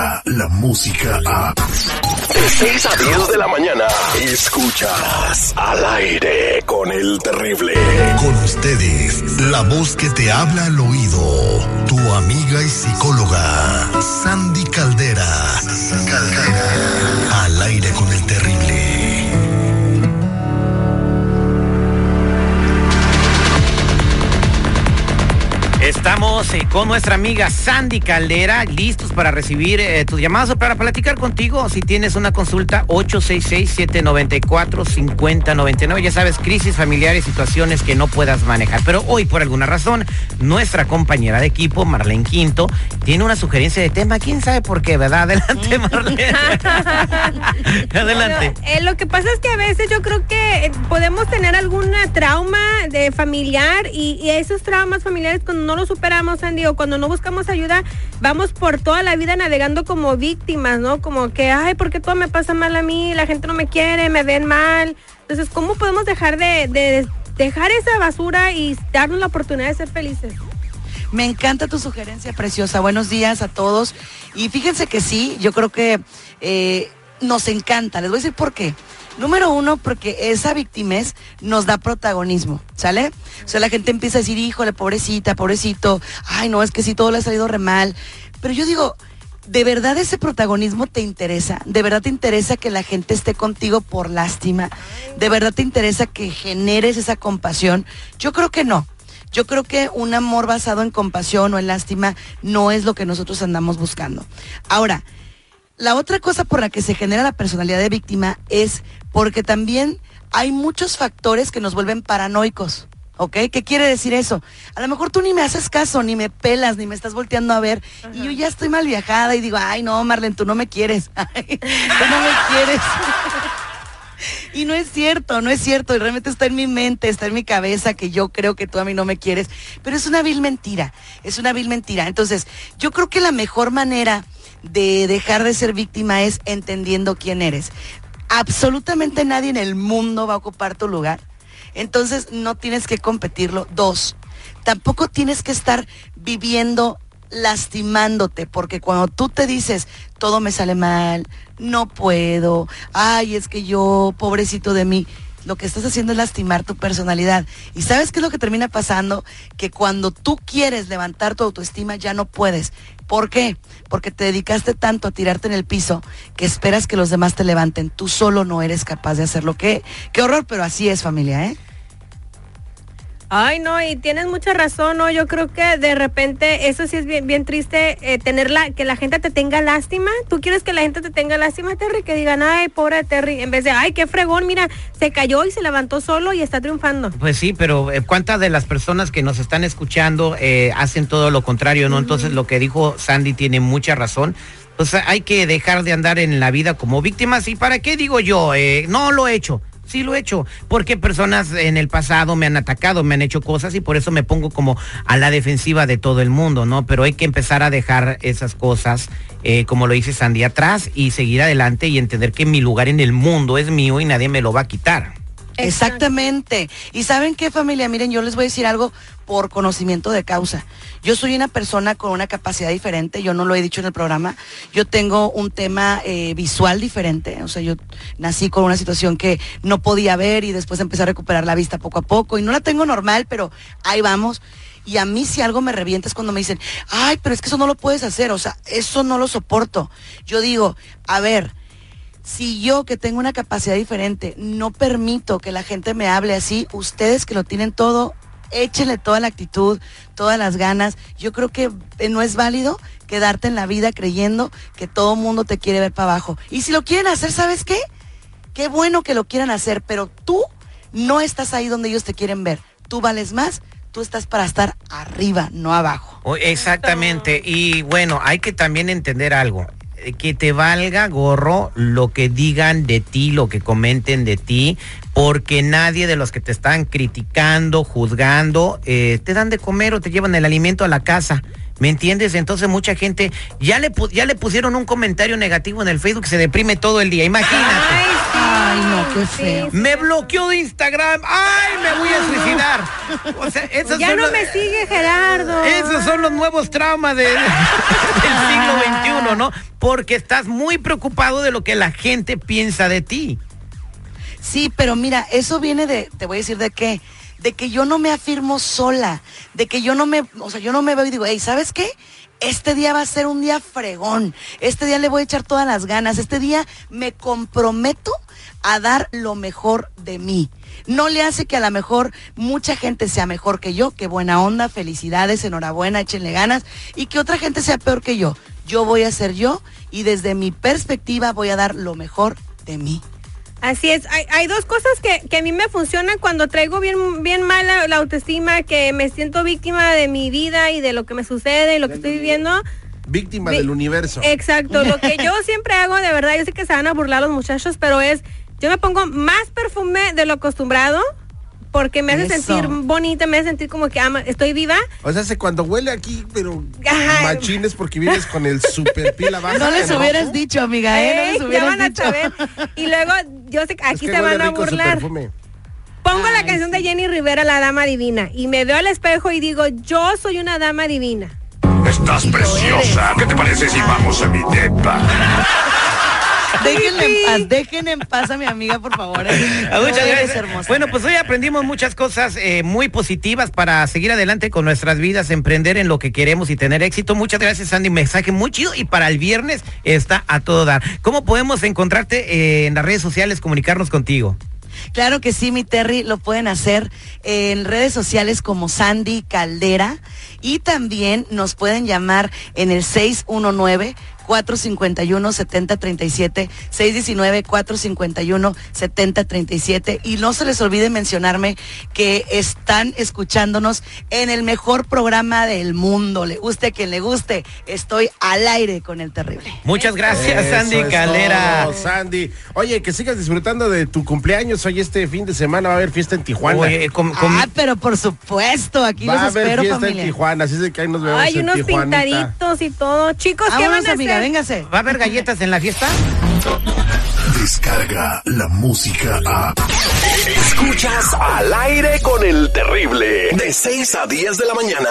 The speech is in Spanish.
llega la música a... De 6 a 10 de la mañana, escuchas al aire con el terrible. Con ustedes, la voz que te habla al oído, tu amiga y psicóloga, Sandy Caldera. Caldera. Al aire con el terrible. Con nuestra amiga Sandy Caldera, listos para recibir eh, tus llamadas o para platicar contigo. Si tienes una consulta, 866-794-5099. Ya sabes, crisis familiares, situaciones que no puedas manejar. Pero hoy, por alguna razón, nuestra compañera de equipo, Marlene Quinto, tiene una sugerencia de tema. ¿Quién sabe por qué, verdad? Adelante, Marlene. Adelante. Bueno, eh, lo que pasa es que a veces yo creo que eh, podemos tener alguna trauma de familiar y, y esos traumas familiares cuando no los superamos, Andy, o cuando no buscamos ayuda, vamos por toda la vida navegando como víctimas, ¿no? Como que, ay, ¿por qué todo me pasa mal a mí? La gente no me quiere, me ven mal. Entonces, ¿cómo podemos dejar de, de dejar esa basura y darnos la oportunidad de ser felices? Me encanta tu sugerencia preciosa. Buenos días a todos. Y fíjense que sí, yo creo que eh, nos encanta. Les voy a decir por qué. Número uno, porque esa victimez nos da protagonismo, ¿sale? O sea, la gente empieza a decir, híjole, pobrecita, pobrecito, ay, no, es que sí, todo le ha salido re mal. Pero yo digo, ¿de verdad ese protagonismo te interesa? ¿De verdad te interesa que la gente esté contigo por lástima? ¿De verdad te interesa que generes esa compasión? Yo creo que no. Yo creo que un amor basado en compasión o en lástima no es lo que nosotros andamos buscando. Ahora, la otra cosa por la que se genera la personalidad de víctima es porque también hay muchos factores que nos vuelven paranoicos. ¿Ok? ¿Qué quiere decir eso? A lo mejor tú ni me haces caso, ni me pelas, ni me estás volteando a ver. Y yo ya estoy mal viajada y digo, ay, no, Marlene, tú no me quieres. Ay, tú no me quieres. Y no es cierto, no es cierto. Y realmente está en mi mente, está en mi cabeza que yo creo que tú a mí no me quieres. Pero es una vil mentira, es una vil mentira. Entonces, yo creo que la mejor manera de dejar de ser víctima es entendiendo quién eres. Absolutamente nadie en el mundo va a ocupar tu lugar. Entonces, no tienes que competirlo. Dos, tampoco tienes que estar viviendo lastimándote, porque cuando tú te dices, todo me sale mal, no puedo, ay, es que yo, pobrecito de mí, lo que estás haciendo es lastimar tu personalidad. ¿Y sabes qué es lo que termina pasando? Que cuando tú quieres levantar tu autoestima ya no puedes. ¿Por qué? Porque te dedicaste tanto a tirarte en el piso que esperas que los demás te levanten. Tú solo no eres capaz de hacerlo. Qué, qué horror, pero así es familia, ¿eh? Ay, no, y tienes mucha razón, ¿no? Yo creo que de repente eso sí es bien, bien triste, eh, tenerla, que la gente te tenga lástima. ¿Tú quieres que la gente te tenga lástima, Terry? Que digan, ay, pobre Terry, en vez de, ay, qué fregón, mira, se cayó y se levantó solo y está triunfando. Pues sí, pero eh, ¿cuántas de las personas que nos están escuchando eh, hacen todo lo contrario, no? Entonces lo que dijo Sandy tiene mucha razón. O sea, hay que dejar de andar en la vida como víctimas. ¿Y para qué digo yo? No lo he hecho. Sí lo he hecho, porque personas en el pasado me han atacado, me han hecho cosas y por eso me pongo como a la defensiva de todo el mundo, ¿no? Pero hay que empezar a dejar esas cosas, eh, como lo dice Sandy, atrás y seguir adelante y entender que mi lugar en el mundo es mío y nadie me lo va a quitar. Exactamente. Y saben qué familia, miren, yo les voy a decir algo por conocimiento de causa. Yo soy una persona con una capacidad diferente, yo no lo he dicho en el programa, yo tengo un tema eh, visual diferente, o sea, yo nací con una situación que no podía ver y después empecé a recuperar la vista poco a poco y no la tengo normal, pero ahí vamos. Y a mí si algo me revienta es cuando me dicen, ay, pero es que eso no lo puedes hacer, o sea, eso no lo soporto. Yo digo, a ver, si yo que tengo una capacidad diferente no permito que la gente me hable así, ustedes que lo tienen todo, échenle toda la actitud, todas las ganas. Yo creo que eh, no es válido quedarte en la vida creyendo que todo el mundo te quiere ver para abajo. Y si lo quieren hacer, ¿sabes qué? Qué bueno que lo quieran hacer, pero tú no estás ahí donde ellos te quieren ver. Tú vales más, tú estás para estar arriba, no abajo. Exactamente. Y bueno, hay que también entender algo. Que te valga gorro lo que digan de ti, lo que comenten de ti, porque nadie de los que te están criticando, juzgando, eh, te dan de comer o te llevan el alimento a la casa. ¿Me entiendes? Entonces mucha gente ya le, ya le pusieron un comentario negativo en el Facebook, se deprime todo el día. Imagínate. Ay, no, qué feo. Me bloqueó de Instagram. ¡Ay, me voy a suicidar! O sea, esos Ya son no los- me sigue Gerardo. Esos son los nuevos traumas de- del siglo XXI, ¿no? Porque estás muy preocupado de lo que la gente piensa de ti. Sí, pero mira, eso viene de, te voy a decir de qué, de que yo no me afirmo sola, de que yo no me, o sea, yo no me veo y digo, hey, ¿sabes qué? Este día va a ser un día fregón, este día le voy a echar todas las ganas, este día me comprometo a dar lo mejor de mí. No le hace que a lo mejor mucha gente sea mejor que yo, que buena onda, felicidades, enhorabuena, échenle ganas, y que otra gente sea peor que yo. Yo voy a ser yo y desde mi perspectiva voy a dar lo mejor de mí. Así es, hay, hay dos cosas que, que a mí me funcionan cuando traigo bien, bien mala la autoestima, que me siento víctima de mi vida y de lo que me sucede y lo que estoy viviendo. Víctima Vi- del universo. Exacto, lo que yo siempre hago, de verdad, yo sé que se van a burlar los muchachos, pero es, yo me pongo más perfume de lo acostumbrado, porque me hace Eso. sentir bonita, me hace sentir como que ama- estoy viva. O sea, hace cuando huele aquí, pero Ajá. machines porque vienes con el super pila baja. No les hubieras rojo. dicho, amiga, ¿eh? No les ya hubieras van a dicho. saber. Y luego, yo sé que Es aquí que se van a burlar. Pongo la canción de. Jenny Rivera, La Dama Divina, y me veo al espejo y digo, yo soy una dama divina. Estás preciosa. ¿Qué te parece si vamos a mi depa? Déjenle en paz, déjenle en paz a mi amiga, por favor. ¿eh? Ah, Muchas gracias. hermosa. Bueno, pues hoy aprendimos muchas cosas eh, muy positivas para seguir adelante con nuestras vidas, emprender en lo que queremos y tener éxito. Muchas gracias, Sandy. Mensaje muy chido. Y para el viernes está a todo dar. ¿Cómo podemos encontrarte eh, en las redes sociales, comunicarnos contigo? Claro que sí, mi Terry, lo pueden hacer en redes sociales como Sandy Caldera y también nos pueden llamar en el 619 451 7037 619 451 7037 y no se les olvide mencionarme que están escuchándonos en el mejor programa del mundo. Le guste a quien le guste, estoy al aire con el terrible. Muchas gracias, Eso Sandy Calera. todo, Sandy. Oye, que sigas disfrutando de tu cumpleaños. Hoy este fin de semana va a haber fiesta en Tijuana. Oye, com- com- Ah, pero por supuesto, aquí va a los haber espero, fiesta familia. en Tijuana, así es de que ahí nos vemos Hay en unos Tijuanita. pintaditos y todo. Chicos, ¿qué van Vámonos, a amiga, véngase. ¿Va a haber galletas en la fiesta? Descarga la música a. Escuchas al aire con el terrible. De 6 a 10 de la mañana.